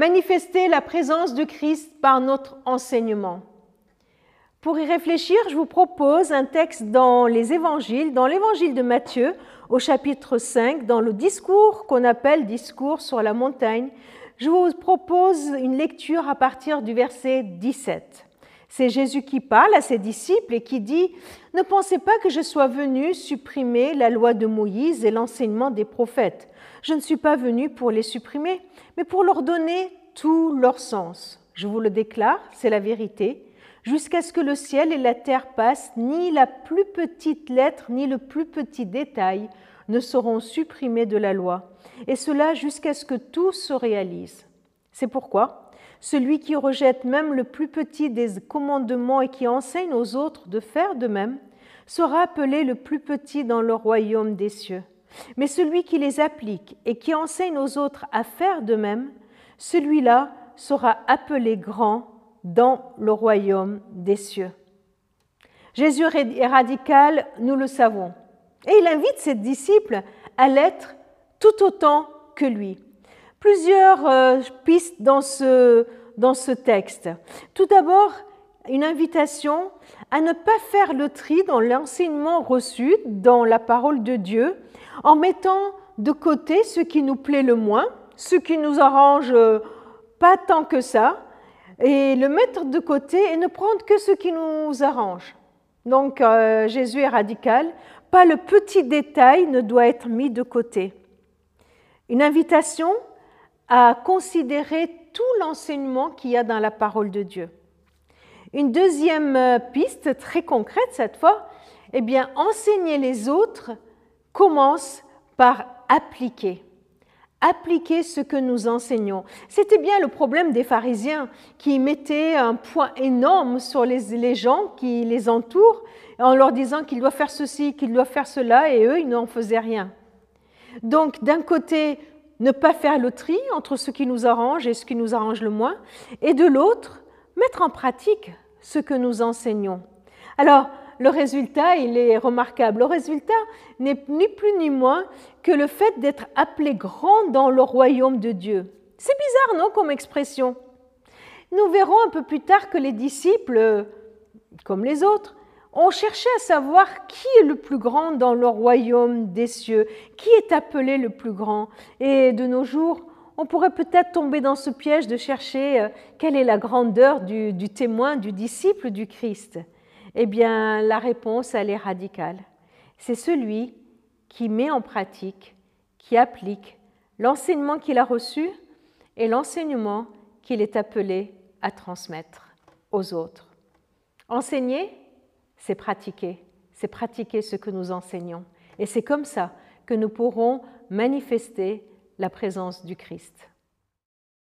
manifester la présence de Christ par notre enseignement. Pour y réfléchir, je vous propose un texte dans les évangiles, dans l'évangile de Matthieu, au chapitre 5, dans le discours qu'on appelle discours sur la montagne. Je vous propose une lecture à partir du verset 17. C'est Jésus qui parle à ses disciples et qui dit Ne pensez pas que je sois venu supprimer la loi de Moïse et l'enseignement des prophètes. Je ne suis pas venu pour les supprimer, mais pour leur donner tout leur sens. Je vous le déclare, c'est la vérité jusqu'à ce que le ciel et la terre passent, ni la plus petite lettre, ni le plus petit détail ne seront supprimés de la loi, et cela jusqu'à ce que tout se réalise. C'est pourquoi celui qui rejette même le plus petit des commandements et qui enseigne aux autres de faire de même, sera appelé le plus petit dans le royaume des cieux. Mais celui qui les applique et qui enseigne aux autres à faire de même, celui-là sera appelé grand dans le royaume des cieux. Jésus est radical, nous le savons. Et il invite ses disciples à l'être tout autant que lui. Plusieurs euh, pistes dans ce, dans ce texte. Tout d'abord, une invitation à ne pas faire le tri dans l'enseignement reçu, dans la parole de Dieu, en mettant de côté ce qui nous plaît le moins, ce qui nous arrange euh, pas tant que ça, et le mettre de côté et ne prendre que ce qui nous arrange. Donc euh, Jésus est radical, pas le petit détail ne doit être mis de côté. Une invitation à considérer tout l'enseignement qu'il y a dans la parole de Dieu. Une deuxième euh, piste très concrète cette fois, eh bien enseigner les autres commence par appliquer appliquer ce que nous enseignons. C'était bien le problème des pharisiens qui mettaient un poids énorme sur les, gens qui les entourent en leur disant qu'ils doivent faire ceci, qu'ils doivent faire cela, et eux, ils n'en faisaient rien. Donc, d'un côté, ne pas faire le tri entre ce qui nous arrange et ce qui nous arrange le moins, et de l'autre, mettre en pratique ce que nous enseignons. Alors, le résultat, il est remarquable. Le résultat n'est ni plus ni moins que le fait d'être appelé grand dans le royaume de Dieu. C'est bizarre, non, comme expression? Nous verrons un peu plus tard que les disciples, comme les autres, ont cherché à savoir qui est le plus grand dans le royaume des cieux, qui est appelé le plus grand. Et de nos jours, on pourrait peut-être tomber dans ce piège de chercher euh, quelle est la grandeur du, du témoin, du disciple du Christ. Eh bien, la réponse, elle est radicale. C'est celui qui met en pratique, qui applique l'enseignement qu'il a reçu et l'enseignement qu'il est appelé à transmettre aux autres. Enseigner, c'est pratiquer, c'est pratiquer ce que nous enseignons. Et c'est comme ça que nous pourrons manifester la présence du Christ.